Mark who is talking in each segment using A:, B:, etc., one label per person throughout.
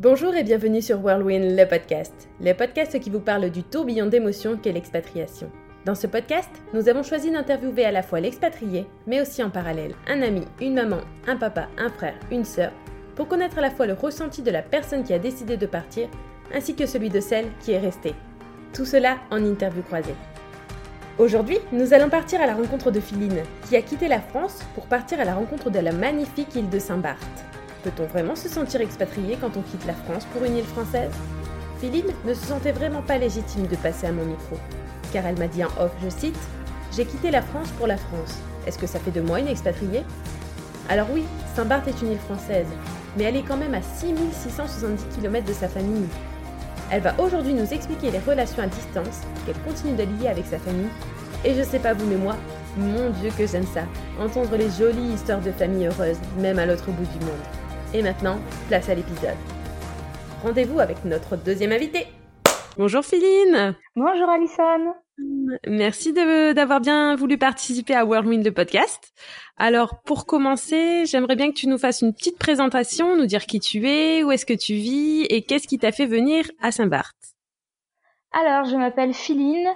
A: Bonjour et bienvenue sur Whirlwind, le podcast, le podcast qui vous parle du tourbillon d'émotions qu'est l'expatriation. Dans ce podcast, nous avons choisi d'interviewer à la fois l'expatrié, mais aussi en parallèle un ami, une maman, un papa, un frère, une sœur, pour connaître à la fois le ressenti de la personne qui a décidé de partir, ainsi que celui de celle qui est restée. Tout cela en interview croisée. Aujourd'hui, nous allons partir à la rencontre de Philine, qui a quitté la France pour partir à la rencontre de la magnifique île de Saint-Barth. Peut-on vraiment se sentir expatrié quand on quitte la France pour une île française? Philine ne se sentait vraiment pas légitime de passer à mon micro, car elle m'a dit en off, je cite, J'ai quitté la France pour la France. Est-ce que ça fait de moi une expatriée? Alors oui, Saint-Barth est une île française, mais elle est quand même à 6670 km de sa famille. Elle va aujourd'hui nous expliquer les relations à distance qu'elle continue de lier avec sa famille. Et je sais pas vous, mais moi, mon Dieu que j'aime ça, entendre les jolies histoires de famille heureuses, même à l'autre bout du monde. Et maintenant, place à l'épisode. Rendez-vous avec notre deuxième invité. Bonjour Philine.
B: Bonjour Alison.
A: Merci d'avoir bien voulu participer à Whirlwind le podcast. Alors pour commencer, j'aimerais bien que tu nous fasses une petite présentation, nous dire qui tu es, où est-ce que tu vis et qu'est-ce qui t'a fait venir à Saint-Barth.
B: Alors je m'appelle Philine,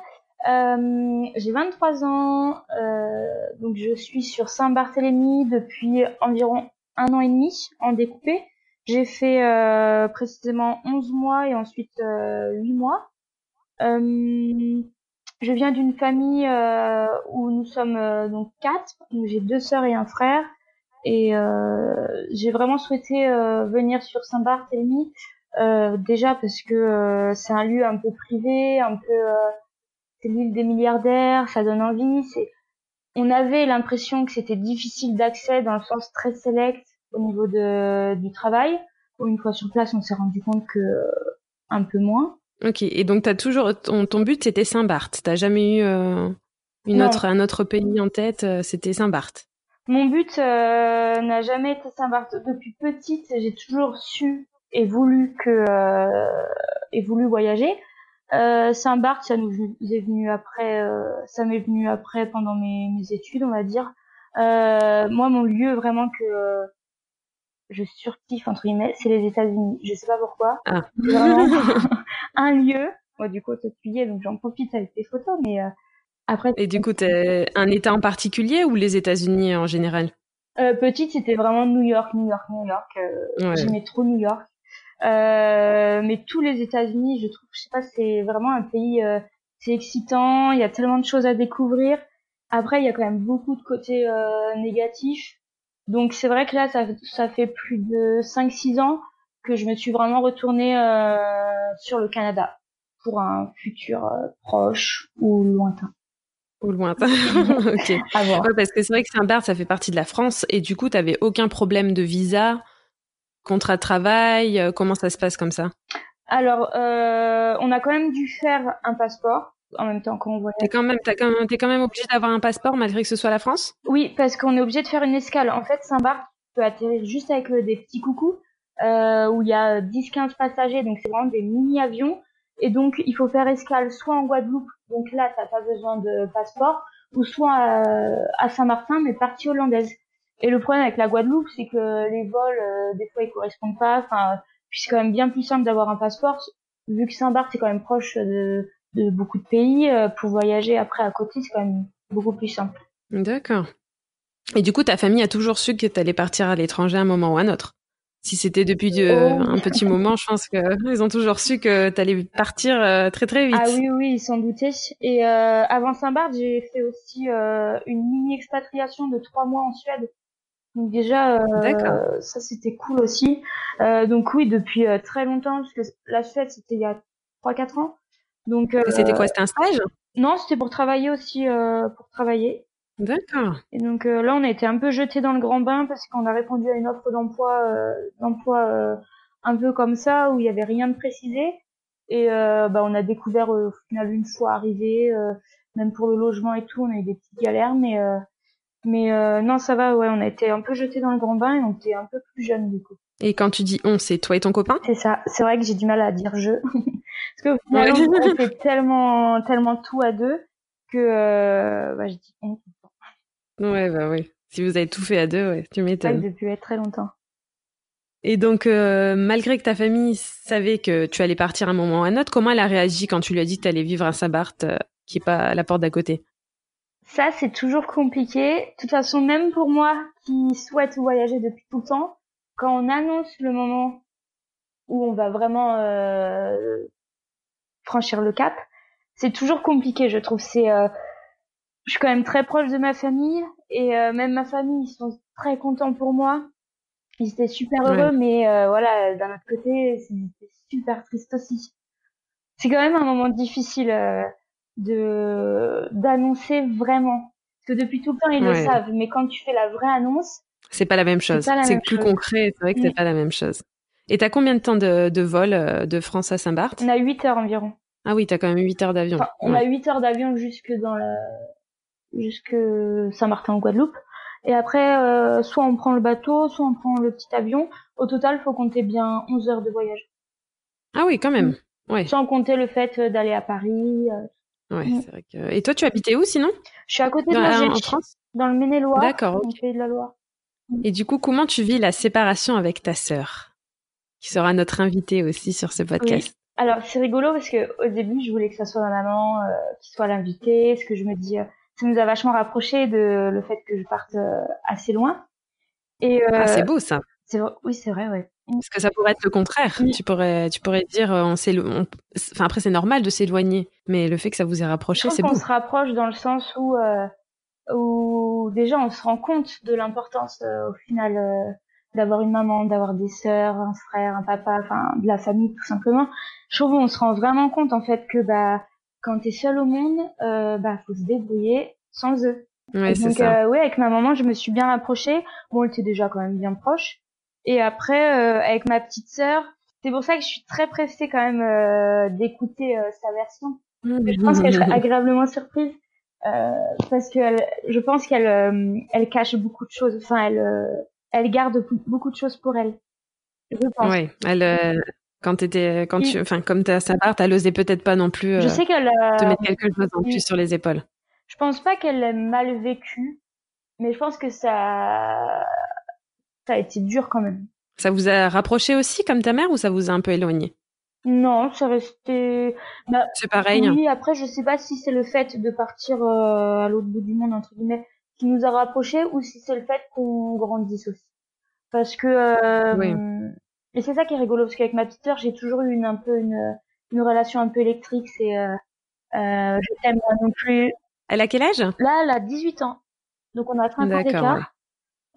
B: euh, j'ai 23 ans, euh, donc je suis sur Saint-Barthélemy depuis environ un an et demi en découpé. J'ai fait euh, précisément 11 mois et ensuite euh, 8 mois. Euh, je viens d'une famille euh, où nous sommes euh, donc quatre. J'ai deux sœurs et un frère. Et j'ai vraiment souhaité venir sur Saint-Barthélemy déjà parce que c'est un lieu un peu privé, un peu c'est l'île des milliardaires, ça donne envie. C'est on avait l'impression que c'était difficile d'accès dans le sens très select au niveau de, du travail. Une fois sur place, on s'est rendu compte que euh, un peu moins.
A: Ok, et donc as toujours ton, ton but c'était Saint-Barth. T'as jamais eu euh, une autre un autre pays en tête. Euh, c'était Saint-Barth.
B: Mon but n'a jamais été Saint-Barth. Depuis petite, j'ai toujours su et voulu que et voulu voyager. Euh, Saint-Barth, ça nous est venu après, euh, ça m'est venu après pendant mes, mes, études, on va dire. Euh, moi, mon lieu vraiment que je surkiffe entre guillemets, c'est les États-Unis. Je sais pas pourquoi. Ah. un lieu. Moi, du coup, tu y donc j'en profite avec tes photos, mais après.
A: Et du coup, t'es un État en particulier ou les États-Unis en général?
B: Petite, c'était vraiment New York, New York, New York. J'aimais trop New York. Euh, mais tous les États-Unis, je trouve, je sais pas, c'est vraiment un pays, euh, c'est excitant. Il y a tellement de choses à découvrir. Après, il y a quand même beaucoup de côtés euh, négatifs. Donc c'est vrai que là, ça, ça fait plus de 5-6 ans que je me suis vraiment retournée sur le Canada pour un futur proche ou lointain.
A: Ou lointain. ok. parce que c'est vrai que Saint-Barth, ça fait partie de la France et du coup, tu avais aucun problème de visa Contrat de travail euh, Comment ça se passe comme ça?
B: Alors, euh, on a quand même dû faire un passeport en même temps qu'on voyage.
A: T'es quand même, t'es quand même, quand même obligé d'avoir un passeport malgré que ce soit la France?
B: Oui, parce qu'on est obligé de faire une escale. En fait, Saint-Barth peut atterrir juste avec euh, des petits coucous euh, où il y a 10-15 passagers, donc c'est vraiment des mini-avions. Et donc, il faut faire escale soit en Guadeloupe, donc là, t'as pas besoin de passeport, ou soit à Saint-Martin, mais partie hollandaise. Et le problème avec la Guadeloupe, c'est que les vols, euh, des fois, ils correspondent pas. Enfin, puis c'est quand même bien plus simple d'avoir un passeport, vu que Saint-Barth c'est quand même proche de, de beaucoup de pays. Euh, pour voyager après à côté, c'est quand même beaucoup plus simple.
A: D'accord. Et du coup, ta famille a toujours su que tu allais partir à l'étranger à un moment ou à un autre? Si c'était depuis euh, oh. un petit moment, je pense qu'ils ont toujours su que tu allais partir très très vite.
B: Ah oui, oui, ils s'en doutaient. Et avant Saint-Barth, j'ai fait aussi une mini expatriation de trois mois en Suède. Donc déjà, euh, ça c'était cool aussi. Euh, donc oui, depuis euh, très longtemps, parce que la Suède c'était il y a 3-4 ans. Donc
A: c'était quoi C'était un stage?
B: Non, c'était pour travailler aussi, pour travailler.
A: D'accord.
B: Et donc là, on a été un peu jeté dans le grand bain parce qu'on a répondu à une offre d'emploi, d'emploi un peu comme ça où il y avait rien de précisé. Et bah, on a découvert au final une fois arrivé, même pour le logement et tout, on a eu des petites galères, mais mais euh, non, ça va, ouais, on a été un peu jetés dans le grand bain et on était un peu plus jeunes du coup.
A: Et quand tu dis on, c'est toi et ton copain?
B: C'est ça. C'est vrai que j'ai du mal à dire je. Parce que finalement, on fait tellement, tellement tout à deux que euh, bah, je dis on tout le
A: temps. Ouais, bah oui. Si vous avez tout fait à deux, ouais, tu m'étonnes.
B: depuis très longtemps.
A: Et donc, euh, malgré que ta famille savait que tu allais partir un moment ou un autre, comment elle a réagi quand tu lui as dit que tu allais vivre à Saint-Barth, euh, qui est pas à la porte d'à côté?
B: Ça, c'est toujours compliqué. De toute façon, même pour moi qui souhaite voyager depuis tout le temps, quand on annonce le moment où on va vraiment euh, franchir le cap, c'est toujours compliqué, je trouve. C'est, je suis quand même très proche de ma famille et même ma famille, ils sont très contents pour moi ils étaient super heureux, mais euh, voilà, d'un autre côté, c'était super triste aussi. C'est quand même un moment difficile euh, de d'annoncer vraiment, parce que depuis tout le temps ils le savent, mais quand tu fais la vraie annonce,
A: c'est pas la même chose. C'est plus concret. C'est vrai que c'est pas la même chose. Et t'as combien de temps de, de vol euh, de France à Saint-Barth?
B: On a 8 heures environ.
A: Ah oui, t'as quand même 8 heures d'avion.
B: on a 8 heures d'avion jusque dans la jusque Saint-Martin en Guadeloupe. Et après, euh, soit on prend le bateau, soit on prend le petit avion. Au total, faut compter bien 11 heures de voyage.
A: Ah oui, quand même. Mm. Ouais.
B: Sans compter le fait d'aller à Paris.
A: Euh, ouais, mm. c'est vrai que... Et toi, tu habitais où sinon?
B: Je suis à côté de la en France? Dans le Maine-et-Loire.
A: D'accord.
B: Okay. de la Loire.
A: Et du coup, comment tu vis la séparation avec ta sœur, qui sera notre invitée aussi sur ce podcast?
B: Alors, c'est rigolo parce que au début, je voulais que ça soit ma maman euh, qui soit l'invitée, ce que je me dis ça nous a vachement rapproché de le fait que je parte euh, assez loin.
A: Et euh, ah, c'est beau ça.
B: C'est oui, c'est vrai, ouais.
A: Parce que ça pourrait être le contraire. Tu pourrais, tu pourrais dire, euh, on s'éloigne. Enfin après, c'est normal de s'éloigner, mais le fait que ça vous ait rapproché, c'est beau.
B: On se rapproche dans le sens où, où déjà on se rend compte de l'importance au final d'avoir une maman, d'avoir des sœurs, un frère, un papa, enfin de la famille tout simplement. Je trouve on se rend vraiment compte en fait que bah quand t'es seul au monde, euh, bah faut se débrouiller sans eux.
A: Ouais, donc ça.
B: Euh, ouais, avec ma maman, je me suis bien approchée. Bon, elle était déjà quand même bien proche. Et après, euh, avec ma petite sœur, c'est pour ça que je suis très pressée quand même euh, d'écouter euh, sa version. je pense qu'elle serait agréablement surprise parce que elle, je pense qu'elle elle cache beaucoup de choses. Enfin, elle elle garde beaucoup de choses pour elle.
A: Je pense. Oui, elle quand t'étais, quand tu, enfin, comme t'es à sa part, elle osait peut-être pas non plus.
B: je euh, sais qu'elle
A: te mettre quelque chose en plus sur les épaules.
B: Je pense pas qu'elle l'ait mal vécu, mais je pense que ça, ça a été dur quand même.
A: Ça vous a rapproché aussi comme ta mère ou ça vous a un peu éloigné?
B: Non, ça restait.
A: Bah, c'est pareil.
B: Oui, après je sais pas si c'est le fait de partir euh, à l'autre bout du monde entre guillemets qui nous a rapprochés ou si c'est le fait qu'on grandisse aussi. Parce que euh, oui. Et c'est ça qui est rigolo parce qu'avec ma petite sœur, j'ai toujours eu une un peu une, une relation un peu électrique. C'est euh, euh, je t'aime non plus.
A: Elle a quel âge?
B: Là, elle a 18 ans. Donc on a 30 ans d'écart.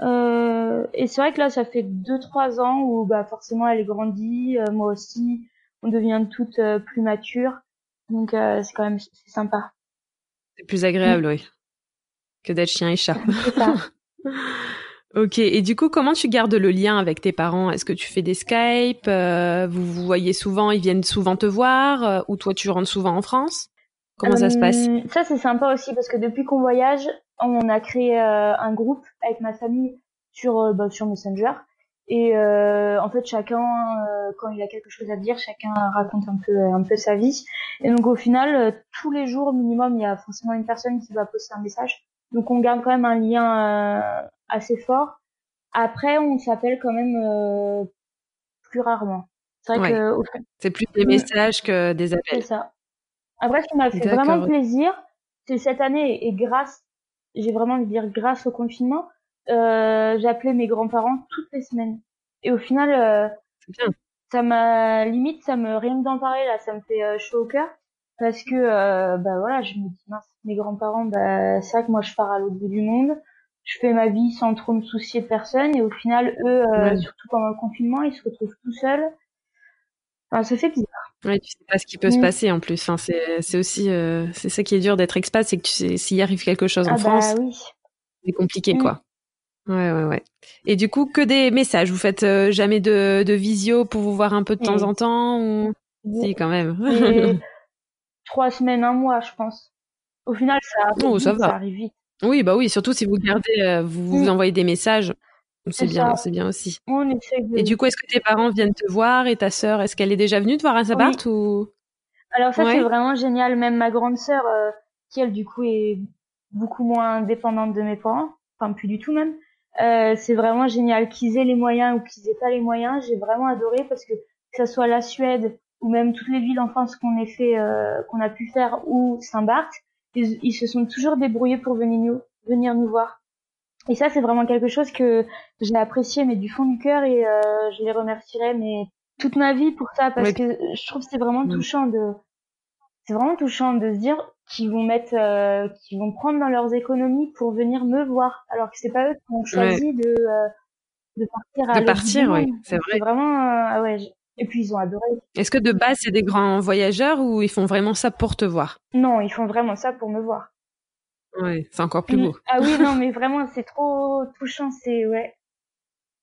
B: Euh, et c'est vrai que là, ça fait 2-3 ans où bah forcément elle est grandie, euh, moi aussi, on devient toutes euh, plus matures. Donc euh, c'est quand même c'est sympa.
A: C'est plus agréable, oui, que d'être chien et chat.
B: Ça.
A: Ok, et du coup, comment tu gardes le lien avec tes parents? Est-ce que tu fais des Skype euh, Vous vous voyez souvent Ils viennent souvent te voir euh, Ou toi, tu rentres souvent en France? Comment ça se passe?
B: Euh, Ça, c'est sympa aussi parce que depuis qu'on voyage, on a créé un groupe avec ma famille sur, bah, sur Messenger. Et en fait, chacun, quand il a quelque chose à dire, chacun raconte un peu, un peu sa vie. Et donc, au final, tous les jours minimum, il y a forcément une personne qui va poster un message. Donc, on garde quand même un lien assez fort. Après, on s'appelle quand même euh, plus rarement.
A: C'est vrai que c'est plus des messages que des appels.
B: C'est ça. Après, ce qui m'a fait vraiment plaisir, c'est cette année et grâce, j'ai vraiment envie de dire grâce au confinement, euh, j'appelais mes grands-parents toutes les semaines. Et au final, euh, ça m'a limite, ça me rien que d'en parler là, ça me fait euh, chaud au cœur. Parce que euh, bah voilà, je me dis mince, mes grands-parents, bah c'est vrai que moi je pars à l'autre bout du monde. Je fais ma vie sans trop me soucier de personne. Et au final eux euh, surtout pendant le confinement ils se retrouvent tout seuls enfin, ça fait bizarre.
A: Ouais tu sais pas ce qui peut se mm. passer en plus. Enfin, c'est aussi euh, c'est ça qui est dur d'être expat c'est que tu sais s'il arrive quelque chose en
B: ah
A: France
B: bah, oui.
A: c'est compliqué mm. quoi. Ouais ouais ouais. Et du coup que des messages. Vous faites euh, jamais de de visio pour vous voir un peu de temps en temps ou si quand même.
B: Trois semaines un mois je pense. Au final ça arrive, oh, ça, va. ça arrive vite.
A: Oui, bah oui, surtout si vous gardez, euh, vous vous mm. envoyez des messages, c'est bien, c'est bien aussi.
B: On essaie de...
A: Et du coup, est-ce que tes parents viennent te voir et ta sœur, est-ce qu'elle est déjà venue te voir à Sabat ou?
B: Alors ça c'est vraiment génial. Même ma grande sœur, euh, qui elle du coup est beaucoup moins dépendante de mes parents, enfin plus du tout même, c'est vraiment génial. Qu'ils aient les moyens ou qu'ils aient pas les moyens, j'ai vraiment adoré parce que que ce soit la Suède ou même toutes les villes en France qu'on ait fait, qu'on a pu faire ou Saint-Barth, ils, ils, se sont toujours débrouillés pour venir nous, venir nous voir. Et ça, c'est vraiment quelque chose que j'ai apprécié, mais du fond du cœur, et euh, je les remercierai, mais toute ma vie pour ça, parce que je trouve que c'est vraiment touchant de, c'est vraiment touchant de se dire qu'ils vont mettre, euh, qu'ils vont prendre dans leurs économies pour venir me voir, alors que c'est pas eux qui ont choisi de, euh, de partir à
A: De partir, oui, c'est vrai.
B: vraiment, euh, ah ouais. Et puis ils ont adoré.
A: Est-ce que de base c'est des grands voyageurs ou ils font vraiment ça pour te voir?
B: Non, ils font vraiment ça pour me voir.
A: Ouais, c'est encore plus beau.
B: Ah oui, non, mais vraiment, c'est trop touchant, c'est ouais.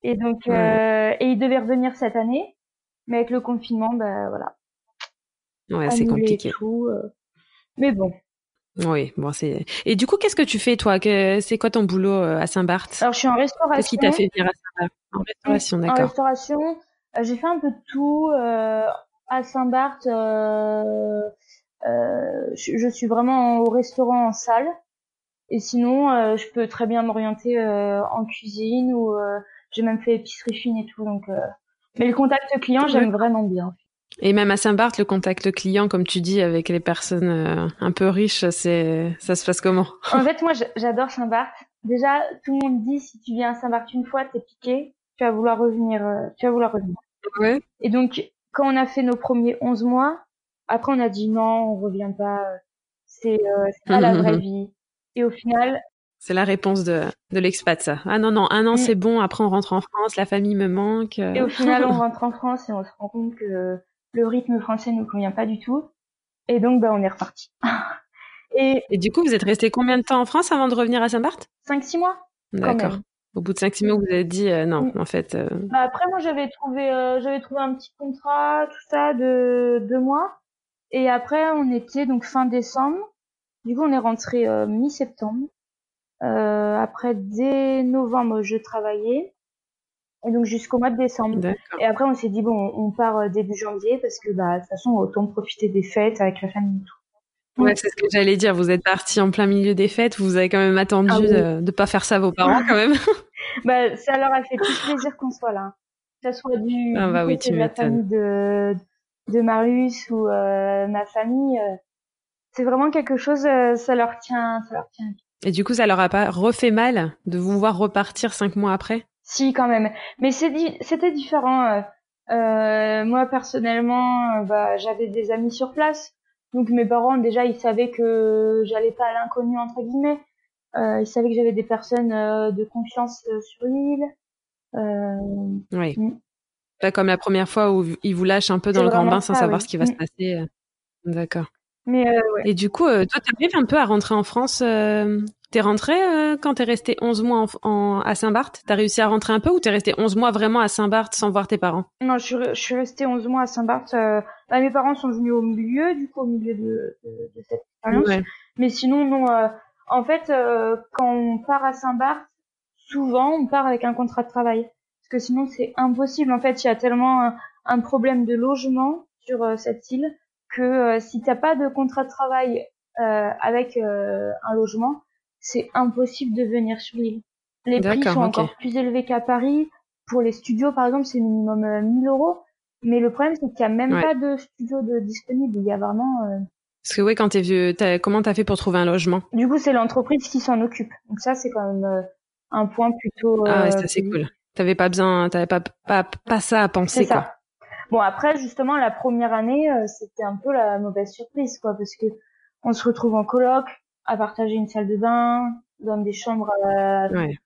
B: Et donc, euh, et il devait revenir cette année, mais avec le confinement, bah voilà.
A: Ouais, c'est compliqué.
B: Tout, euh. Mais bon.
A: Oui, bon, c'est. Et du coup, qu'est-ce que tu fais, toi? C'est quoi ton boulot euh, à Saint-Barth?
B: Alors, je suis en restauration.
A: Qu'est-ce qui t'a fait venir à Saint-Barth? En restauration, d'accord.
B: En restauration, j'ai fait un peu de tout. à Saint-Barth, je, je, suis vraiment au restaurant en salle. Et sinon, euh, je peux très bien m'orienter euh, en cuisine ou euh, j'ai même fait épicerie fine et tout. Donc, mais le contact client, j'aime vraiment bien.
A: Et même à Saint-Barth, le contact client, comme tu dis, avec les personnes un peu riches, c'est ça se passe comment?
B: En fait, moi, j'adore Saint-Barth. Déjà, tout le monde dit si tu viens à Saint-Barth une fois, t'es piqué, tu vas vouloir revenir. tu vas vouloir revenir.
A: Ouais.
B: Et donc, quand on a fait nos premiers 11 mois, après on a dit non, on revient pas. C'est pas la vraie vie. Et au final.
A: C'est la réponse de, de l'expat, ça. Ah non, non, un an, mm. c'est bon. Après, on rentre en France, la famille me manque.
B: Et au final, on rentre en France et on se rend compte que le rythme français ne nous convient pas du tout. Et donc, bah, on est reparti.
A: et, et du coup, vous êtes resté combien de temps en France avant de revenir à Saint-Barth?
B: 5-6 mois.
A: D'accord. Au bout de 5-6 mois, vous avez dit euh, non, mm. en fait. Euh...
B: Bah, après, moi, j'avais trouvé, euh, j'avais trouvé un petit contrat, tout ça, de deux mois. Et après, on était donc fin décembre. Du coup, on est rentré euh, mi-septembre. Euh, après, dès novembre, je travaillais. Et donc jusqu'au mois de décembre. Et après, on s'est dit, bon, on part euh, début janvier parce que, bah, de toute façon, autant profiter des fêtes avec la famille et tout.
A: Ouais, c'est ce que j'allais dire. Vous êtes parti en plein milieu des fêtes. Vous avez quand même attendu ah de ne pas faire ça à vos parents, quand même.
B: bah, ça leur a fait plus plaisir qu'on soit là. Que ça soit du,
A: ah bah oui,
B: de la famille de, de Marius ou ma famille c'est vraiment quelque chose, euh, ça leur tient, ça leur tient.
A: Et du coup, ça leur a pas refait mal de vous voir repartir cinq mois après?
B: Si, quand même. Mais c'était différent. Euh, euh, moi, personnellement, bah, j'avais des amis sur place. Donc mes parents, déjà, ils savaient que j'allais pas à l'inconnu, entre guillemets. ils savaient que j'avais des personnes de confiance sur l'île.
A: oui. Mm. Pas comme la première fois où ils vous lâchent un peu dans le grand bain sans savoir ce qui va se mm. passer. D'accord.
B: Mais euh, ouais.
A: Et du coup, euh, toi, tu arrives un peu à rentrer en France. Euh, t'es rentré euh, quand t'es resté 11 mois en, à Saint-Barth? T'as réussi à rentrer un peu ou t'es resté 11 mois vraiment à Saint-Barth sans voir tes parents?
B: Non, je suis, je suis restée 11 mois à Saint-Barth. Bah, mes parents sont venus au milieu, du coup, au milieu de, de, cette expérience. Mais sinon, non. en fait, quand on part à Saint-Barth, souvent, on part avec un contrat de travail. Parce que sinon, c'est impossible. En fait, il y a tellement un, un problème de logement sur cette île que euh, si t'as pas de contrat de travail euh, avec euh, un logement, c'est impossible de venir sur l'île. Les prix sont encore plus élevés qu'à Paris. Pour les studios, par exemple, c'est minimum 1000 euros. Mais le problème, c'est qu'il n'y a même pas de studio de disponible. Il y a vraiment. Euh...
A: Parce que oui, quand t'es vieux, as, comment t'as fait pour trouver un logement?
B: Du coup, c'est l'entreprise qui s'en occupe. Donc ça, c'est quand même un point plutôt.
A: ah ouais, ça c'est cool. T'avais pas besoin, t'avais pas, pas pas ça à penser quoi. Ça.
B: Bon après justement la première année euh, c'était un peu la mauvaise surprise quoi parce que on se retrouve en coloc à partager une salle de bain dans des chambres. Euh...
A: Ouais.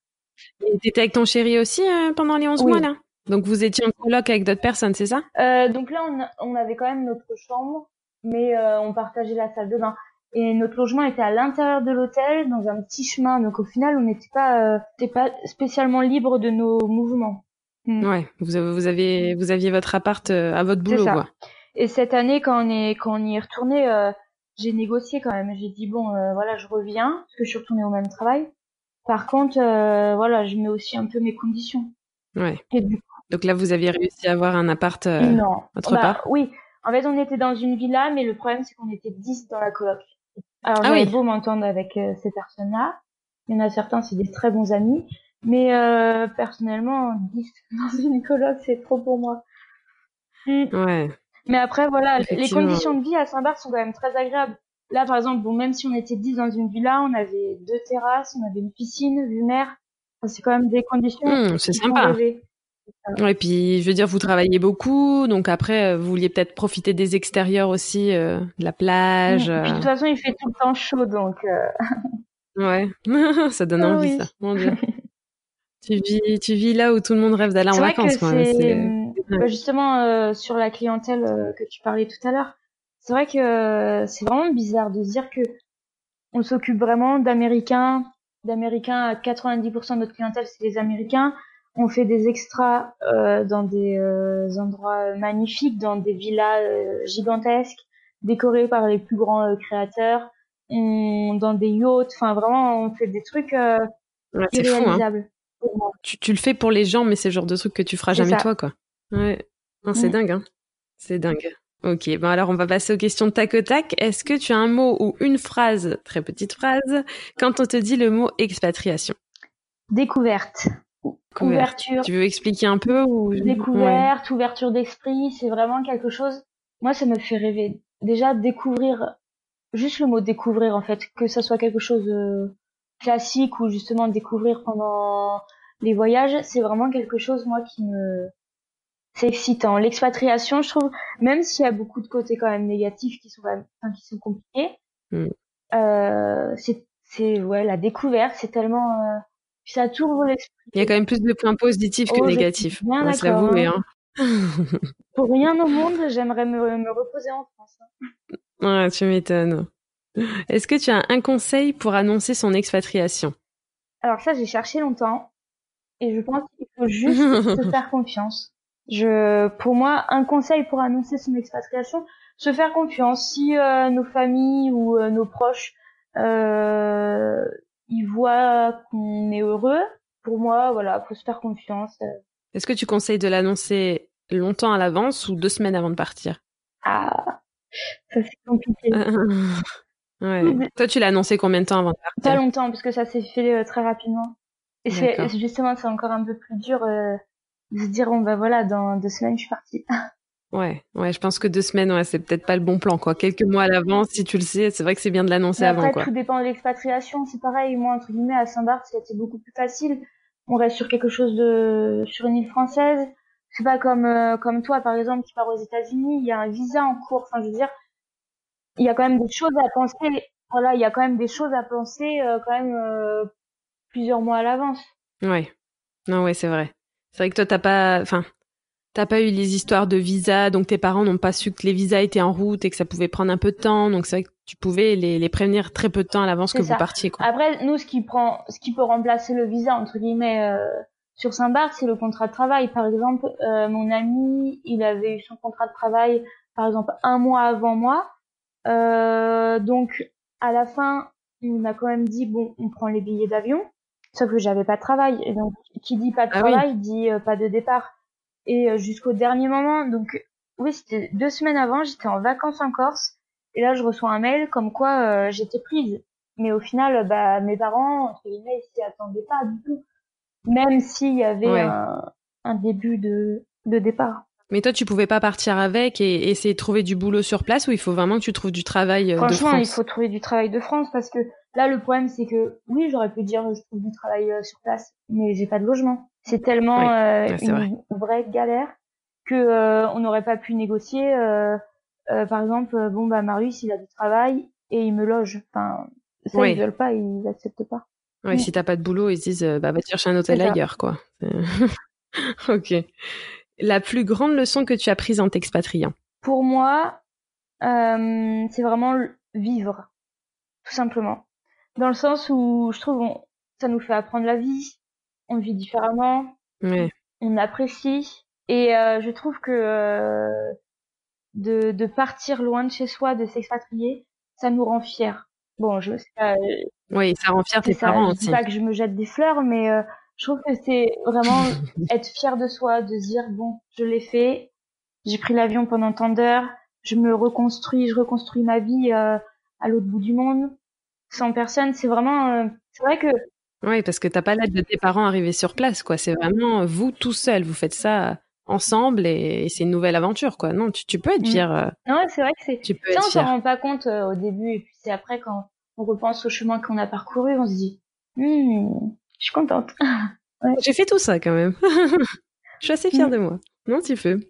A: Et t'étais avec ton chéri aussi euh, pendant les 11 mois là? Donc vous étiez en coloc avec d'autres personnes, c'est ça?
B: Euh, Donc là on, on, avait quand même notre chambre, mais euh, on partageait la salle de bain. Et notre logement était à l'intérieur de l'hôtel, dans un petit chemin. Donc au final, on n'était pas, euh, pas spécialement libre de nos mouvements.
A: Mm. Ouais, vous, vous avez vous aviez votre appart euh, à votre boulot quoi.
B: Et cette année quand on est quand on y est retourné, euh, j'ai négocié quand même. J'ai dit bon euh, voilà je reviens parce que je suis retournée au même travail. Par contre voilà je mets aussi un peu mes conditions.
A: Ouais. Donc là vous aviez réussi à avoir un appart non. autre bah, part?
B: Oui. En fait on était dans une villa mais le problème c'est qu'on était 10 dans la coloc. Alors ah j'avais beau m'entendre avec ces personnes-là. Il y en a certains c'est des très bons amis Mais euh, personnellement, 10 dans une coloc, c'est trop pour moi.
A: Mm. Ouais.
B: Mais après, voilà, les conditions de vie à Saint-Barth sont quand même très agréables. Là, par exemple, bon, même si on était 10 dans une villa, on avait deux terrasses, on avait une piscine, vue mer. c'est quand même des conditions.
A: Mmh, c'est sympa. Et puis, je veux dire, vous travaillez beaucoup, donc après, euh, vous vouliez peut-être profiter des extérieurs aussi, euh, de la plage.
B: de toute façon, il fait tout le temps chaud, donc.
A: Ouais, ça donne ah envie, ça. Mon Dieu. tu vis, tu vis là où tout le monde rêve d'aller en vacances,
B: quoi. Bah, justement, sur la clientèle que tu parlais tout à l'heure, c'est vrai que c'est vraiment bizarre de se dire que on s'occupe vraiment d'Américains, d'Américains à 90% de notre clientèle, c'est les Américains. On fait des extras euh, dans des euh, endroits magnifiques, dans des villas euh, gigantesques, décorées par les plus grands créateurs, on, dans des yachts. Enfin, vraiment, on fait des trucs ouais, hein.
A: Tu, tu, le fais pour les gens, mais c'est le genre de truc que tu feras jamais toi, quoi. Ouais. c'est mm. dingue, hein. C'est dingue. Ok, bon alors on va passer aux questions de tac au tac. Est-ce que tu as un mot ou une phrase, très petite phrase, quand on te dit le mot expatriation?
B: Découverte.
A: Ouverture. Tu veux expliquer un peu ou
B: Découverte, ouverture d'esprit, c'est vraiment quelque chose. Moi, ça me fait rêver. Déjà découvrir, juste le mot découvrir en fait, que ça soit quelque chose de classique ou justement découvrir pendant les voyages, c'est vraiment quelque chose moi qui me c'est excitant. L'expatriation, je trouve, même s'il y a beaucoup de côtés quand même négatifs qui sont qui sont compliqués, mm. euh, c'est, c'est, ouais, la découverte, c'est tellement, euh, ça tourne l'esprit.
A: Il y a quand même plus de points positifs que oh, négatifs.
B: Bien on se l'avouer, hein. Pour rien au monde, j'aimerais me, me reposer en France. Hein.
A: Ouais, tu m'étonnes. Est-ce que tu as un conseil pour annoncer son expatriation?
B: Alors ça, j'ai cherché longtemps et je pense qu'il faut juste se faire confiance. Je, pour moi, un conseil pour annoncer son expatriation, se faire confiance. Si euh, nos familles ou euh, nos proches euh, ils voient qu'on est heureux, pour moi, voilà, faut se faire confiance.
A: Est-ce que tu conseilles de l'annoncer longtemps à l'avance ou deux semaines avant de partir?
B: Ah, ça c'est compliqué.
A: ouais. Toi, tu l'as annoncé combien de temps avant de partir?
B: Pas longtemps, parce que ça s'est fait très rapidement. Et c'est justement, c'est encore un peu plus dur de se dire bon bah voilà dans deux semaines je suis partie.
A: Ouais, ouais, je pense que deux semaines, ouais, c'est peut-être pas le bon plan, quoi. Quelques mois à l'avance, si tu le sais, c'est vrai que c'est bien de l'annoncer avant,
B: quoi. tout dépend de l'expatriation. C'est pareil, moi, entre guillemets, à Saint-Barth, c'était beaucoup plus facile. On reste sur quelque chose de, sur une île française. C'est pas comme, euh, comme toi, par exemple, qui pars aux États-Unis. Il y a un visa en cours. Enfin, je veux dire, il y a quand même des choses à penser. Voilà, il y a quand même des choses à penser, euh, quand même, euh, plusieurs mois à l'avance.
A: Ouais. Non, ouais, c'est vrai. C'est vrai que toi, t'as pas, enfin, t'as pas eu les histoires de visa, donc tes parents n'ont pas su que les visas étaient en route et que ça pouvait prendre un peu de temps. Donc c'est vrai que tu pouvais les, les prévenir très peu de temps à l'avance que vous partiez. Quoi.
B: Après, nous, ce qui prend, ce qui peut remplacer le visa entre guillemets euh, sur Saint-Barth, c'est le contrat de travail. Par exemple, euh, mon ami, il avait eu son contrat de travail, par exemple, un mois avant moi. Euh, donc à la fin, on a quand même dit bon, on prend les billets d'avion. Sauf que j'avais pas de travail. Et donc, qui dit pas de ah travail dit euh, pas de départ. Et euh, jusqu'au dernier moment, donc oui, c'était deux semaines avant, j'étais en vacances en Corse. Et là, je reçois un mail comme quoi euh, j'étais prise. Mais au final, bah, mes parents, entre guillemets, s'y attendaient pas du tout. Même s'il y avait un, un, début de, de départ.
A: Mais toi, tu pouvais pas partir avec et essayer de trouver du boulot sur place ou il faut vraiment que tu trouves du travail de France
B: Franchement, il faut trouver du travail de France parce que Là, le problème, c'est que oui, j'aurais pu dire je trouve du travail euh, sur place, mais j'ai pas de logement. C'est tellement euh, une vraie galère que euh, on n'aurait pas pu négocier. par exemple, bon bah Marius, il a du travail et il me loge. Enfin, ça ils veulent pas, ils acceptent pas.
A: Ouais, si t'as pas de boulot, ils disent bah va chercher un hôtel ailleurs, quoi. ok. La plus grande leçon que tu as prise en t'expatriant?
B: Pour moi, c'est vraiment vivre, tout simplement dans le sens où je trouve on, ça nous fait apprendre la vie, on vit différemment, on apprécie, et euh, je trouve que euh, de, de partir loin de chez soi, de s'expatrier, ça nous rend fiers. Bon, je sais pas. Euh,
A: oui, ça rend fier tes parents
B: aussi. Pas que je me jette des fleurs, mais je trouve que c'est vraiment être fier de soi, de se dire bon, je l'ai fait, j'ai pris l'avion pendant tant d'heures, je me reconstruis, je reconstruis ma vie à l'autre bout du monde. 100 personnes, c'est vraiment, euh, c'est vrai que
A: Oui, parce que t'as pas l'aide de tes parents arrivés sur place, quoi. C'est vraiment vous tout seul. Vous faites ça ensemble et, c'est une nouvelle aventure, quoi. Non, tu, peux être mm. fier. Euh,
B: non, c'est vrai que c'est. Tu peux ça, on s'en rend pas compte euh, au début, et puis c'est après quand on repense au chemin qu'on a parcouru, on se dit, hmm, je suis contente.
A: J'ai fait tout ça quand même. je suis assez fière mm. de moi. Non, tu peux.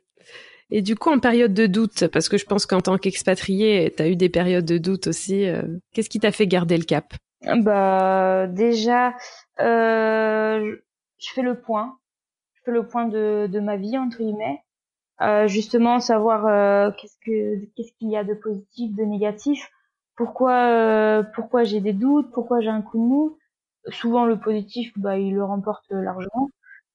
A: Et du coup, en période de doute, parce que je pense qu'en tant qu'expatrié, tu as eu des périodes de doute aussi, euh, qu'est-ce qui t'a fait garder le cap?
B: Bah déjà, euh, je fais le point. Je fais le point de, de ma vie, entre guillemets. Euh, justement, savoir euh, qu'est-ce que qu'est-ce qu'il y a de positif, de négatif. Pourquoi euh, pourquoi j'ai des doutes, pourquoi j'ai un coup de mou? Souvent, le positif, bah, il le remporte largement.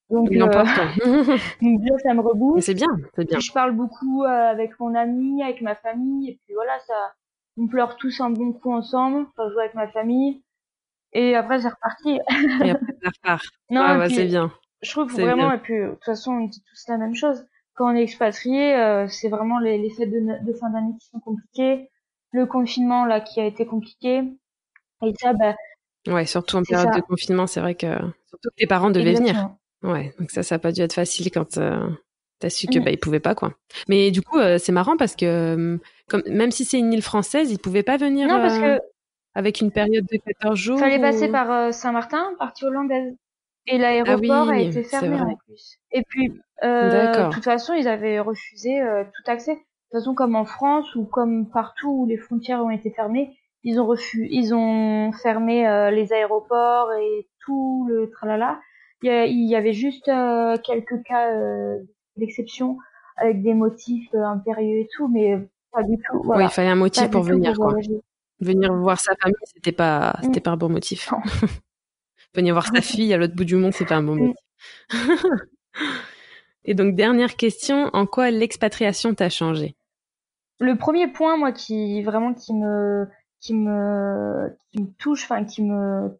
B: Donc, euh, donc ça me rebooste.
A: C'est bien, c'est bien.
B: Je parle beaucoup euh, avec mon ami, avec ma famille, et puis voilà, ça, on pleure tous un bon coup ensemble. Enfin, je joue avec ma famille, et après c'est reparti.
A: et après ça repart. Non, ouais, c'est bien.
B: Je trouve vraiment, et puis de toute façon, on dit tous la même chose. Quand on est expatrié, euh, c'est vraiment les, les fêtes de, de fin d'année qui sont compliquées, le confinement là qui a été compliqué, et ça, bah.
A: Ouais, surtout en période de confinement, c'est vrai que surtout que tes parents devaient venir. Ouais, donc ça, ça n'a pas dû être facile quand euh, t'as su que bah ils pouvaient pas quoi. Mais du coup, euh, c'est marrant parce que euh, comme même si c'est une île française, ils pouvaient pas venir.
B: Non, parce que
A: avec une période de 14 jours.
B: Fallait passer par Saint-Martin, partie hollandaise. Et l'aéroport ah a été fermé en plus. Et puis, de toute façon, ils avaient refusé tout accès. De toute façon, comme en France ou comme partout où les frontières ont été fermées, ils ont refusé, ils ont fermé les aéroports et tout le tralala. Il y, avait juste euh, quelques cas euh, d'exception avec des motifs euh, impérieux et tout, mais pas du tout.
A: Oui, il fallait un motif pour venir, quoi. Venir voir sa famille, c'était pas, c'était mm. pas un bon motif. venir voir sa fille à l'autre bout du monde, c'est pas un bon mm. motif. et donc dernière question, en quoi l'expatriation t'a changé?
B: Le premier point, moi, qui vraiment qui me, qui me, qui me touche, enfin qui me,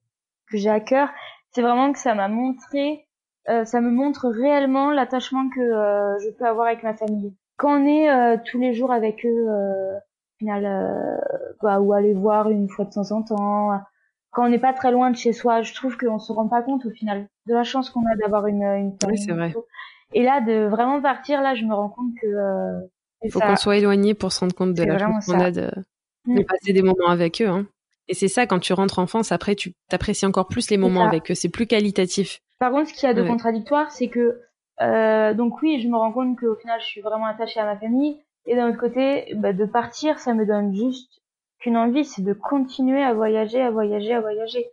B: que j'ai à cœur, c'est vraiment que ça m'a montré, euh, ça me montre réellement l'attachement que euh, je peux avoir avec ma famille. Quand on est euh, tous les jours avec eux, au final, bah, ou aller voir une fois de temps en temps, quand on n'est pas très loin de chez soi, je trouve qu'on se rend pas compte au final de la chance qu'on a d'avoir une, une
A: famille. Oui, c'est vrai.
B: Et là, de vraiment partir, là, je me rends compte que
A: il faut qu'on soit éloigné pour se rendre compte de la chance qu'on a de, de, mm. passer des moments avec eux. Hein. Et c'est ça, quand tu rentres en France, après, tu t'apprécies encore plus les moments avec eux. C'est plus qualitatif.
B: Par contre, ce qu'il y a de contradictoire, c'est que, euh, donc oui, je me rends compte qu'au final, je suis vraiment attachée à ma famille. Et d'un autre côté, bah, de partir, ça me donne juste qu'une envie, c'est de continuer à voyager, à voyager, à voyager.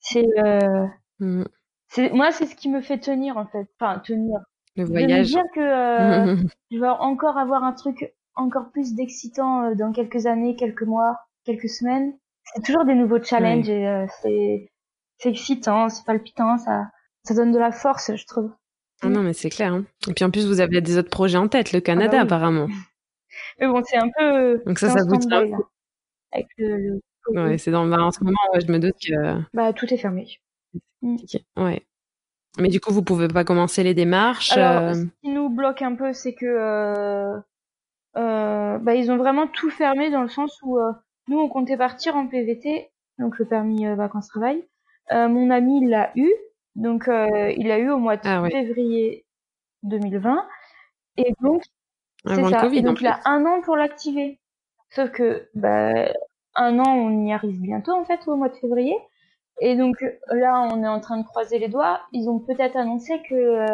B: C'est, euh, mm. c'est, moi, c'est ce qui me fait tenir, en fait. Enfin, tenir.
A: Le voyage.
B: De me dire que euh, je vais encore avoir un truc encore plus d'excitant euh, dans quelques années, quelques mois, quelques semaines c'est toujours des nouveaux challenges et euh, c'est c'est excitant, c'est palpitant, ça ça donne de la force, je trouve.
A: Ah non, mais c'est clair. Hein. Et puis en plus, vous avez des autres projets en tête, le Canada ah bah apparemment.
B: Mais bon, c'est un peu.
A: Donc ça, ça vous tient. Avec le, Ouais, c'est dans le en ce moment, je me doute que.
B: Bah, tout est fermé.
A: Mm. Ouais. Mais du coup, vous pouvez pas commencer les démarches.
B: Alors, euh, ce qui nous bloque un peu, c'est que euh, bah, ils ont vraiment tout fermé dans le sens où euh, nous, on comptait partir en PVT, donc le permis euh, vacances-travail. Euh, mon ami l'a eu, donc euh, il l'a eu au mois de ah février 2020. Et donc, c'est ça. et donc, il a un an pour l'activer. Sauf que, bah, un an, on y arrive bientôt, en fait, au mois de février. Et donc, là, on est en train de croiser les doigts. Ils ont peut-être annoncé que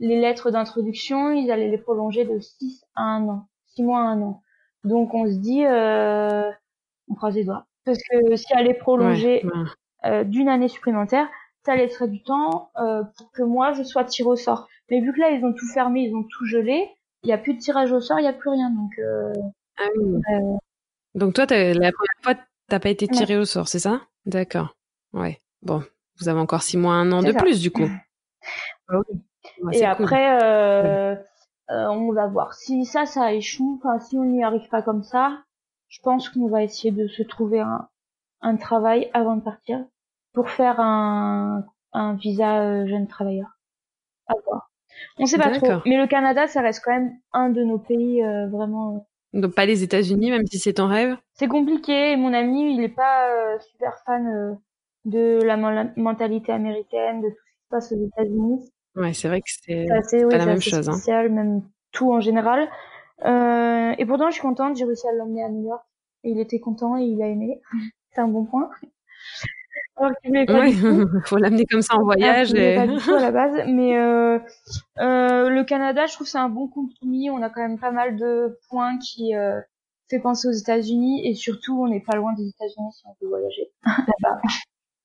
B: les lettres d'introduction, ils allaient les prolonger de 6 à 1 an. 6 mois 1 an. Donc, on se dit, euh, on croise les doigts. Parce que si elle est prolongée euh, d'une année supplémentaire, ça laisserait du temps euh, pour que moi je sois tiré au sort. Mais vu que là ils ont tout fermé, ils ont tout gelé, il n'y a plus de tirage au sort, il n'y a plus rien. Donc,
A: ah oui. donc toi, la première fois, t'as pas été tiré au sort, c'est ça? D'accord. Ouais. Bon, vous avez encore six mois, un an de plus du coup.
B: Et après, on va voir si ça, ça échoue. Enfin, si on n'y arrive pas comme ça, je pense qu'on va essayer de se trouver un, un travail avant de partir pour faire un, un visa euh, jeune travailleur. À voir. On sait pas trop. Mais le Canada, ça reste quand même un de nos pays euh, vraiment.
A: Euh, Donc pas les États-Unis, même si c'est ton rêve.
B: C'est compliqué. mon ami, il est pas super fan
C: de la mentalité américaine, de tout ce qui se passe aux États-Unis.
A: Ouais, c'est vrai que c'est pas la même chose. Hein.
C: Spécial, même tout en général. Euh, et pourtant, je suis contente, j'ai réussi à l'emmener à New York. Et il était content et il a aimé. c'est un bon point.
A: Alors oui, faut l'amener comme ça en voyage.
C: et... Pas du tout à la base, mais euh, euh, le Canada, je trouve c'est un bon compromis. On a quand même pas mal de points qui euh, fait penser aux États-Unis et surtout, on n'est pas loin des États-Unis si on veut voyager là-bas.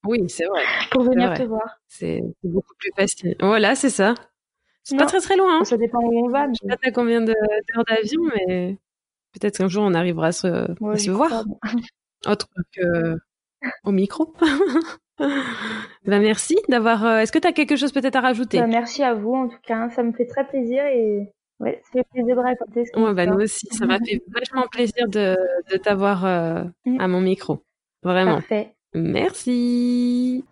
A: Oui, c'est vrai.
C: Pour venir te voir.
A: C'est beaucoup plus facile. Voilà, c'est ça. C'est pas très très loin. Hein.
C: Ça dépend où on va.
A: Je sais pas à combien d'heures d'avion, mais peut-être qu'un jour on arrivera à se, se voir. Autre que au micro. bah merci d'avoir. Euh, est-ce que tu as quelque chose peut-être à rajouter?
C: Bah, Merci à vous en tout cas. Ça me fait très plaisir et ouais, ça fait plaisir de raconter. Ce
A: ouais, bah, nous aussi, ça m'a fait vachement plaisir de, de t'avoir euh, mm. à mon micro. Vraiment.
C: Parfait.
A: Merci.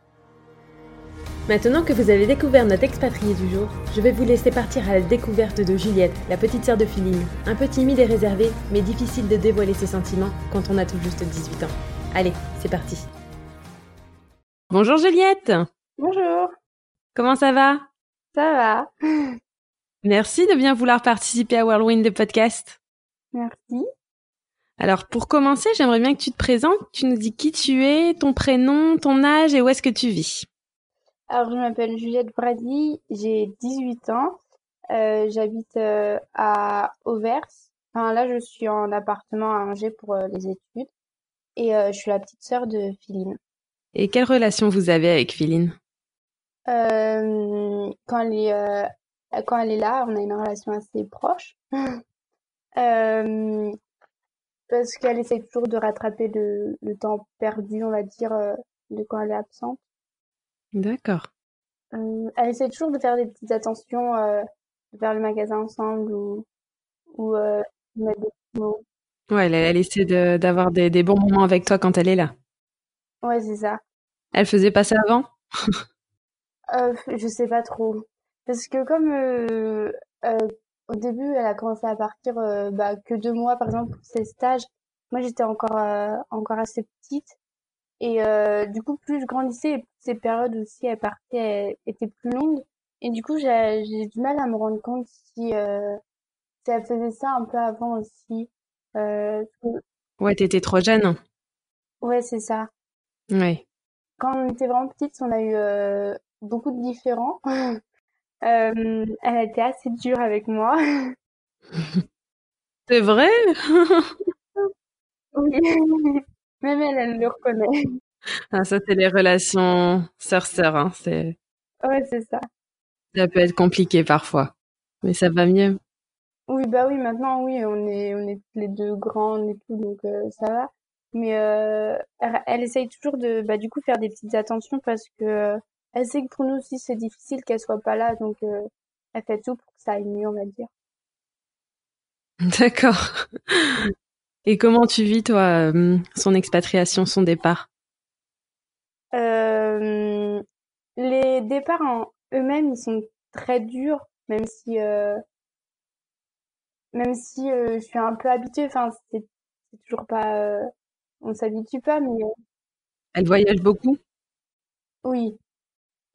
A: Maintenant que vous avez découvert notre expatrié du jour, je vais vous laisser partir à la découverte de Juliette, la petite sœur de Philine, un peu timide et réservée, mais difficile de dévoiler ses sentiments quand on a tout juste 18 ans. Allez, c'est parti. Bonjour Juliette.
C: Bonjour.
A: Comment ça va?
C: Ça va.
A: Merci de bien vouloir participer à Whirlwind des podcasts.
C: Merci.
A: Alors pour commencer, j'aimerais bien que tu te présentes, tu nous dis qui tu es, ton prénom, ton âge et où est-ce que tu vis.
C: Alors je m'appelle Juliette Brady, j'ai 18 ans, euh, j'habite euh, à Auvers. Enfin là je suis en appartement à Angers pour euh, les études et je suis la petite sœur de Philine.
A: Et quelle relation vous avez avec Philine?
C: Quand, elle est, quand elle est là, on a une relation assez proche. euh, parce qu'elle essaie toujours de rattraper le, le, temps perdu, on va dire, euh, de quand elle est absente.
A: D'accord.
C: Euh, elle essaie toujours de faire des petites attentions, de faire le magasin ensemble ou, ou mettre des mots.
A: Ouais, elle, essaie d'avoir des, des, bons moments avec toi quand elle est là.
C: Ouais, c'est ça.
A: Elle faisait pas ça avant?
C: Euh, Je sais pas trop. Parce que comme euh, euh, au début, elle a commencé à partir euh, bah, que deux mois, par exemple, pour ses stages. Moi, j'étais encore euh, encore assez petite. Et du coup, plus je grandissais, ces périodes aussi, elle partait, étaient plus longues. Et du coup, j'ai du mal à me rendre compte si, si elle faisait ça un peu avant aussi. Euh,
A: ouais, t'étais trop jeune.
C: Ouais, c'est ça.
A: Ouais.
C: Quand on était vraiment petite, on a eu euh, beaucoup de différents. euh, elle a été assez dure avec moi.
A: C'est vrai?
C: Oui. Même elle, elle le reconnaît.
A: Ah, ça, c'est les relations sœur-sœur. Hein.
C: C'est... Ouais, c'est ça.
A: Ça peut être compliqué parfois. Mais ça va mieux.
C: Oui, bah oui, maintenant, oui, on est, on est les deux grandes et tout, donc euh, ça va. Mais euh, elle, essaye toujours de, bah, du coup, faire des petites attentions parce que euh, elle sait que pour nous aussi, c'est difficile qu'elle soit pas là, donc elle fait tout pour que ça aille mieux, on va dire.
A: D'accord. Et comment tu vis, toi, son expatriation, son départ?
C: Euh, Les départs en eux-mêmes, ils sont très durs, même si même si euh, je suis un peu habituée, enfin c'est toujours pas, euh, on s'habitue pas, mais. Euh
A: Elle voyage beaucoup?
C: Oui,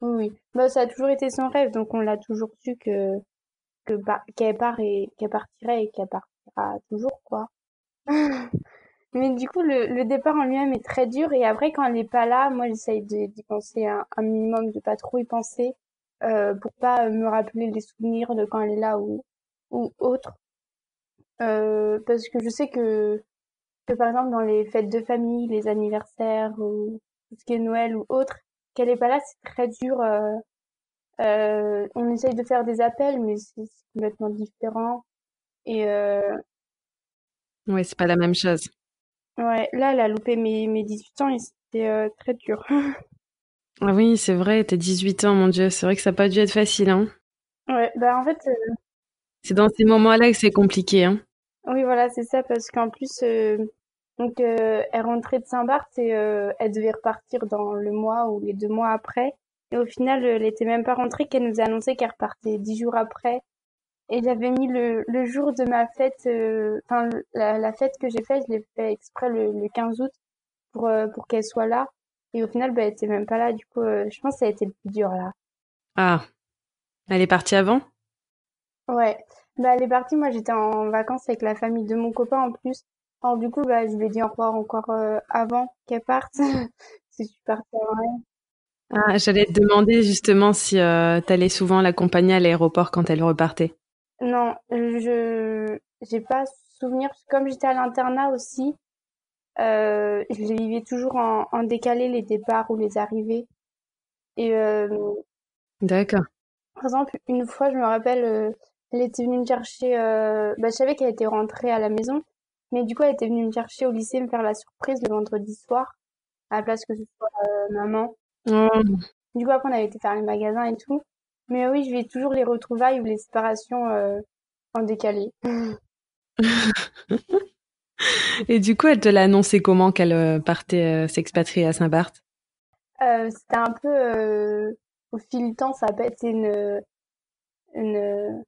C: oui. Bah, ça a toujours été son rêve, donc on l'a toujours su que bah, qu'elle part et qu'elle partirait et qu'elle partira toujours quoi. Mais du coup, le, départ en lui-même est très dur et après quand elle n'est pas là, moi j'essaye d'y penser un, un, minimum, de pas trop y penser euh, pour pas me rappeler les souvenirs de quand elle est là ou ou autre. Euh, parce que je sais que, que par exemple dans les fêtes de famille, les anniversaires ou tout ce qui est Noël ou autre, qu'elle est pas là, c'est très dur. Euh, euh, on essaye de faire des appels, mais c'est complètement différent. Et euh,
A: ouais, c'est pas la même chose.
C: Ouais, là, elle a loupé mes, mes 18 ans et c'était euh, très dur.
A: ah oui, c'est vrai, t'as 18 ans, mon Dieu, c'est vrai que ça n'a pas dû être facile, hein.
C: Ouais, bah en fait,
A: c'est dans ces moments-là que c'est compliqué, hein.
C: Oui, voilà, c'est ça, parce qu'en plus, donc, euh, elle rentrait de Saint-Barth et euh, elle devait repartir dans le mois ou les deux mois après. Et au final, elle était même pas rentrée, qu'elle nous a annoncé qu'elle repartait dix jours après. Et j'avais mis le, le jour de ma fête, enfin, la, la, fête que j'ai faite, je l'ai fait exprès le, le 15 août pour, pour qu'elle soit là. Et au final, bah, elle était même pas là. Du coup, je pense que ça a été le plus dur là.
A: Ah, elle est partie avant?
C: Ouais. Bah, elle est partie. Moi, j'étais en vacances avec la famille de mon copain en plus. Alors, du coup, bah, je lui ai dit au revoir encore avant qu'elle parte. je suis partie avant
A: ah, J'allais te demander justement si euh, tu allais souvent l'accompagner à l'aéroport quand elle repartait.
C: Non, je j'ai pas souvenir. Comme j'étais à l'internat aussi, euh, je vivais toujours en, en, décalé les départs ou les arrivées. Et euh,
A: D'accord.
C: Par exemple, une fois, je me rappelle, euh, elle était venue me chercher. Euh, bah, je savais qu'elle était rentrée à la maison, mais du coup, elle était venue me chercher au lycée, me faire la surprise le vendredi soir, à la place que ce soit maman. Oh. Du coup, après, on avait été faire les magasins et tout. Mais oui, je vais toujours les retrouvailles ou les séparations euh, en décalé.
A: et du coup, elle te l'a annoncé comment qu'elle euh, partait euh, s'expatrier à Saint-Barth?
C: C'était un peu au fil du temps, ça a pas été une une,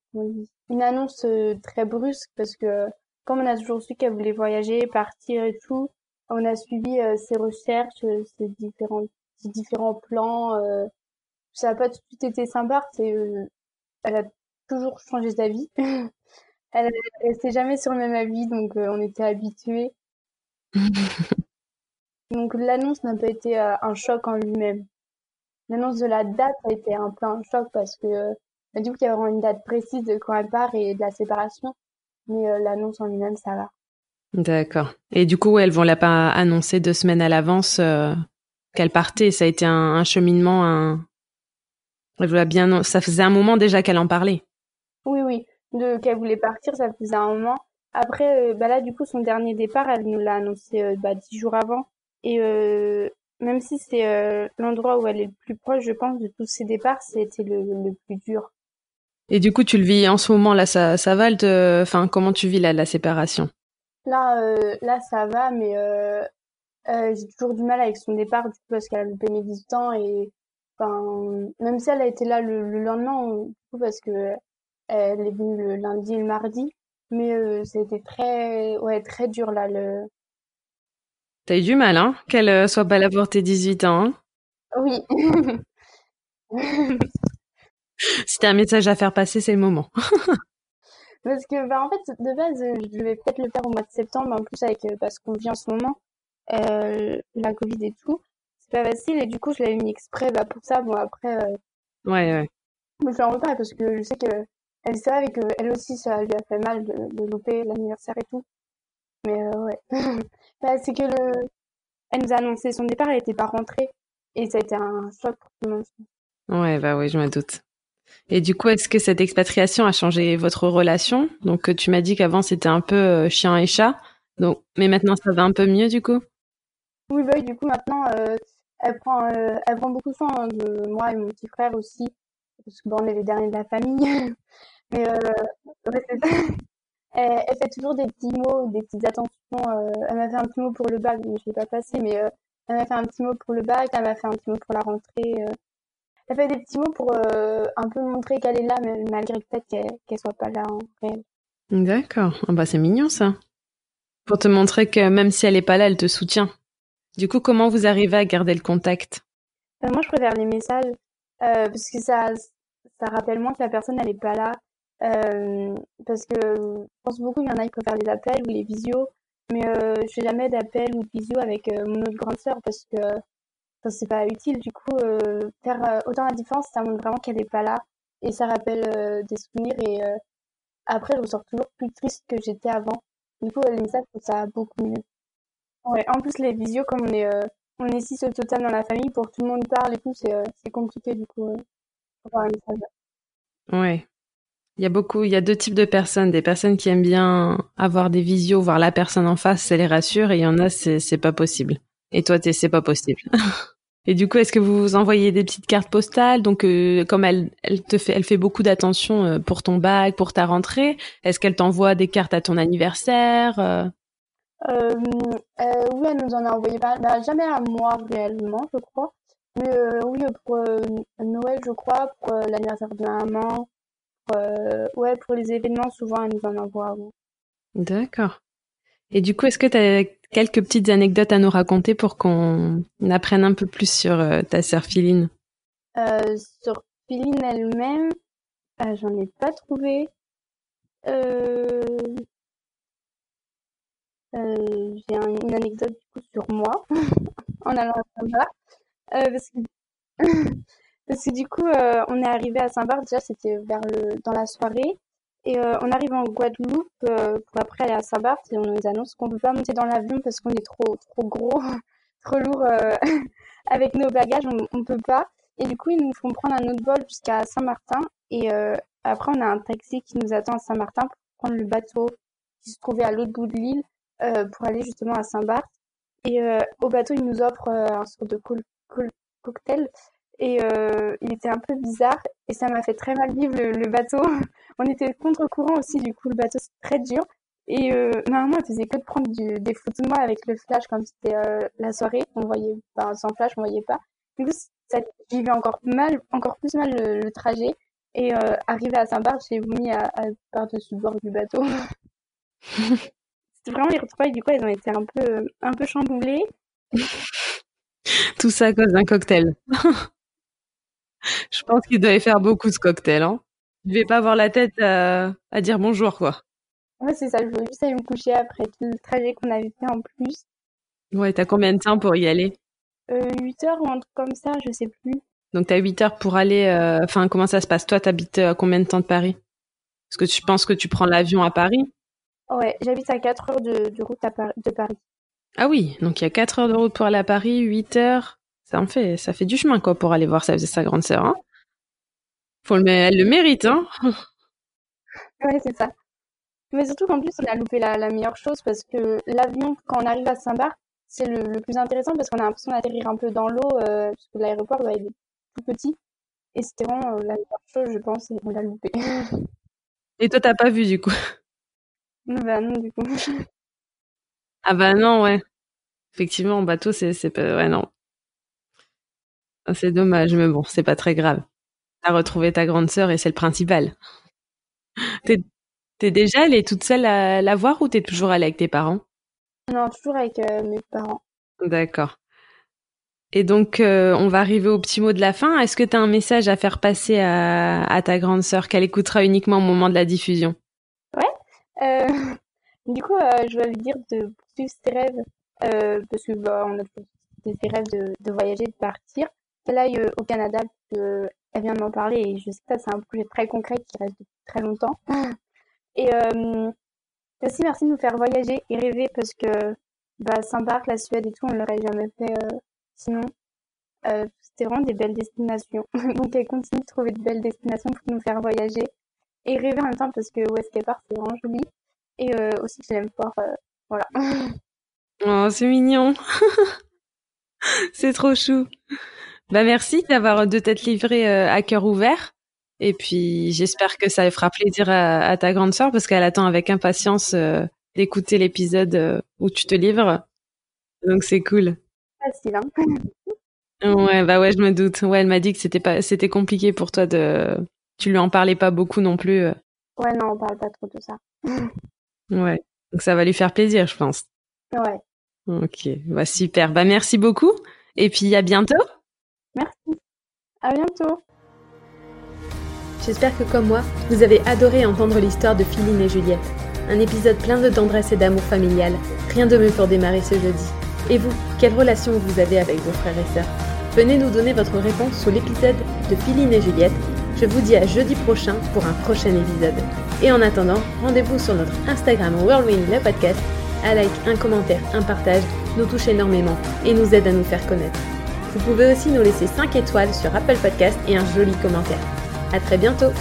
C: une annonce très brusque parce que comme on a toujours su qu'elle voulait voyager, partir et tout, on a suivi ses recherches, ses différents différents plans. Euh, ça n'a pas tout de suite été sympa. C'est, euh, elle a toujours changé d'avis. elle restait jamais sur le même avis, donc euh, on était habitués. donc l'annonce n'a pas été un choc en lui-même. L'annonce de la date a été un peu un choc parce que du coup il y a vraiment une date précise de quand elle part et de la séparation, mais l'annonce en lui-même ça va.
A: D'accord. Et du coup, elles vont la pas annoncer deux semaines à l'avance qu'elle partait. Ça a été un, cheminement. Un... Elle bien. Ça faisait un moment déjà qu'elle en parlait.
C: Oui, oui. De qu'elle voulait partir, ça faisait un moment. Après, euh, bah là, du coup, son dernier départ, elle nous l'a annoncé euh, bah, dix jours avant. Et euh, même si c'est l'endroit où elle est le plus proche, je pense, de tous ses départs, c'était le, le, plus dur.
A: Et du coup, tu le vis en ce moment là, ça, ça va Enfin, comment tu vis la, la séparation?
C: Là, là, ça va, mais euh, j'ai toujours du mal avec son départ du coup parce qu'elle a loupé mes 18 ans et enfin même si elle a été là le, lendemain du coup parce que elle est venue le lundi et le mardi mais euh, c'était très ouais très dur là le
A: T'as eu du mal hein qu'elle euh, soit pas là pour tes 18 ans hein?
C: Oui.
A: si t'as un message à faire passer, c'est le moment.
C: parce que bah en fait de base je devais peut-être le faire au mois de septembre en plus avec parce qu'on vit en ce moment euh, la Covid et tout. C'est pas facile et du coup je l'avais mis exprès bah, pour ça. Bon après. Euh,
A: ouais ouais.
C: Je me fais en parce que je sais que elle savait et que elle aussi ça lui a fait mal de, de louper l'anniversaire et tout. Mais euh, ouais. bah, c'est que le. Elle nous a annoncé son départ, elle était pas rentrée et ça a été un choc pour tout le monde.
A: Ouais bah oui je me doute. Et du coup, est-ce que cette expatriation a changé votre relation? Donc, tu m'as dit qu'avant c'était un peu chien et chat. Donc, mais maintenant ça va un peu mieux du coup?
C: Oui, bah, du coup, maintenant, euh, elle prend, euh, elle prend beaucoup soin hein, de moi et mon petit frère aussi, parce que bon, on est les derniers de la famille. Mais euh, elle, elle, fait toujours des petits mots, des petites attentions. Euh, elle m'a fait un petit mot pour le bac, mais je l'ai pas passé, mais euh, elle m'a fait un petit mot pour le bac, elle m'a fait un petit mot pour la rentrée. Elle fait des petits mots pour un peu montrer qu'elle est là, mais malgré peut-être qu'elle qu'elle soit pas là en réel.
A: D'accord. Ah bah c'est mignon ça. Pour te montrer que même si elle est pas là, elle te soutient. Du coup, comment vous arrivez à garder le contact?
C: Euh, Moi, je préfère les messages euh, parce que ça, ça rappelle moins que la personne n'est pas là. Euh, parce que je pense beaucoup qu'il y en a qui préfèrent les appels ou les visios, mais euh, je fais jamais d'appels ou de visio avec euh, mon autre grande sœur parce que ça c'est pas utile. Du coup, euh, faire autant la différence, ça montre vraiment qu'elle n'est pas là et ça rappelle des souvenirs et après je ressors toujours plus triste que j'étais avant. Du coup, les messages, ça beaucoup mieux. Ouais, en plus, les visios, comme on est, euh, on est six au total dans la famille, pour que tout le monde parle et tout, c'est, euh, compliqué, du coup, euh.
A: Ouais. Il y a beaucoup, il y a deux types de personnes. Des personnes qui aiment bien avoir des visios, voir la personne en face, ça les rassure, et il y en a, c'est, pas possible. Et toi, c'est pas possible. et du coup, est-ce que vous vous envoyez des petites cartes postales? Donc, comme elle, elle te fait, elle fait beaucoup d'attention pour ton bac, pour ta rentrée. Est-ce qu'elle t'envoie des cartes à ton anniversaire
C: euh, euh, oui, elle nous en a envoyé pas, bah, jamais à moi réellement, je crois. Mais euh, oui, pour Noël, je crois, pour l'anniversaire de ma maman, ouais, pour les événements, souvent, elle nous en envoie.
A: D'accord. Et du coup, est-ce que tu as quelques petites anecdotes à nous raconter pour qu'on apprenne un peu plus sur euh, ta sœur Philine?
C: Euh, Sur Philine elle-même, euh, j'en ai pas trouvé. Euh... J'ai une anecdote du coup sur moi en allant à Saint-Barth. parce, que... parce que du coup, on est arrivé à Saint-Barth, déjà c'était vers le dans la soirée. Et euh, on arrive en Guadeloupe euh, pour après aller à Saint-Barth et on nous annonce qu'on peut pas monter dans l'avion parce qu'on est trop trop gros, trop lourd euh, avec nos bagages, on, on peut pas. Et du coup, ils nous font prendre un autre vol jusqu'à Saint-Martin et après on a un taxi qui nous attend à Saint-Martin pour prendre le bateau qui se trouvait à l'autre bout de l'île pour aller justement à Saint-Barth. Et au bateau, ils nous offrent un sort de cocktail et euh, il était un peu bizarre et ça m'a fait très mal vivre le, bateau. On était contre-courant aussi, du coup le bateau c'est très dur. Et euh, normalement, elle faisait que de prendre des photos de moi avec le flash comme c'était euh, la soirée. On voyait, pas sans flash, on voyait pas. Du coup, ça vivait encore mal, encore plus mal le, trajet. Et euh, arrivé à Saint-Barth, j'ai vomi à, à par-dessus le bord du bateau. C'était vraiment les retrouvailles. Du coup, elles ont été un peu, un peu chamboulées.
A: Tout ça à cause d'un cocktail. Je pense qu'il devait faire beaucoup ce cocktail. Hein. Il devait pas avoir la tête à, dire bonjour, quoi.
C: Ouais, c'est ça. Je voulais juste aller me coucher après tout le trajet qu'on avait fait en plus.
A: Ouais, t'as combien de temps pour y aller?
C: Euh, 8 heures ou un truc comme ça, je sais plus.
A: Donc t'as 8 heures pour aller... Euh, enfin, comment ça se passe? Toi, t'habites à combien de temps de Paris? Est-ce que tu penses que tu prends l'avion à Paris?
C: Ouais, j'habite à 4 heures de, route à de Paris.
A: Ah oui, donc il y a 4 heures de route pour aller à Paris, 8 heures ça en fait, ça fait du chemin quoi pour aller voir sa, sa grande sœur. Hein. Faut le, elle le mérite, hein.
C: ouais, c'est ça. Mais surtout qu'en plus, on a loupé la, la meilleure chose parce que l'avion, quand on arrive à Saint-Barth, c'est le, le, plus intéressant parce qu'on a l'impression d'atterrir un peu dans l'eau, euh, parce que l'aéroport doit être tout petit. Et c'était vraiment euh, la meilleure chose, je pense, et on l'a loupé.
A: et toi, t'as pas vu du coup?
C: Bah non, du coup.
A: ah bah non, ouais. Effectivement, en bateau, c'est, c'est pas... Ouais, non. Ah, c'est dommage, mais bon, c'est pas très grave. T'as retrouvé ta grande sœur et c'est le principal. T'es, t'es déjà allée toute seule à la voir ou t'es toujours allée avec tes parents?
C: Non, toujours avec euh, mes parents.
A: D'accord. Et donc, euh, on va arriver au petit mot de la fin. Est-ce que tu as un message à faire passer à, ta grande sœur qu'elle écoutera uniquement au moment de la diffusion?
C: Ouais. Euh, du coup, je vais lui dire de poursuivre ses rêves parce que bah, on a des rêves de, de voyager, de partir qu'elle aille au Canada, que elle vient de m'en parler et je sais que c'est un projet très concret qui reste depuis très longtemps. Et euh, aussi merci de nous faire voyager et rêver parce que bah, Saint-Barth, la Suède et tout, on l'aurait jamais fait euh, sinon. Euh, c'était vraiment des belles destinations. Donc elle continue de trouver de belles destinations pour nous faire voyager et rêver en même temps parce que qu'elle part, c'est vraiment joli. Et aussi j'aime fort, voilà.
A: oh, c'est mignon. c'est trop chou. Bah merci d'avoir de t'être livré euh, à cœur ouvert. Et puis j'espère que ça fera plaisir à, ta grande sœur parce qu'elle attend avec impatience euh, d'écouter l'épisode euh, où tu te livres. Donc c'est cool.
C: Facile, hein
A: Ouais, bah ouais, je me doute. Ouais, elle m'a dit que c'était pas, c'était compliqué pour toi de, tu lui en parlais pas beaucoup non plus.
C: Ouais, non, on parle pas trop de ça.
A: ouais, donc ça va lui faire plaisir, je pense.
C: Ouais.
A: Ok, bah super. Bah merci beaucoup. Et puis à bientôt.
C: Merci. À bientôt.
A: J'espère que comme moi, vous avez adoré entendre l'histoire de Philine et Juliette. Un épisode plein de tendresse et d'amour familial. Rien de mieux pour démarrer ce jeudi. Et vous, quelle relation vous avez avec vos frères et sœurs? Venez nous donner votre réponse sous l'épisode de Philine et Juliette. Je vous dis à jeudi prochain pour un prochain épisode. Et en attendant, rendez-vous sur notre Instagram Whirlwind le podcast. Un like, un commentaire, un partage nous touche énormément et nous aide à nous faire connaître. Vous pouvez aussi nous laisser 5 étoiles sur Apple Podcast et un joli commentaire. À très bientôt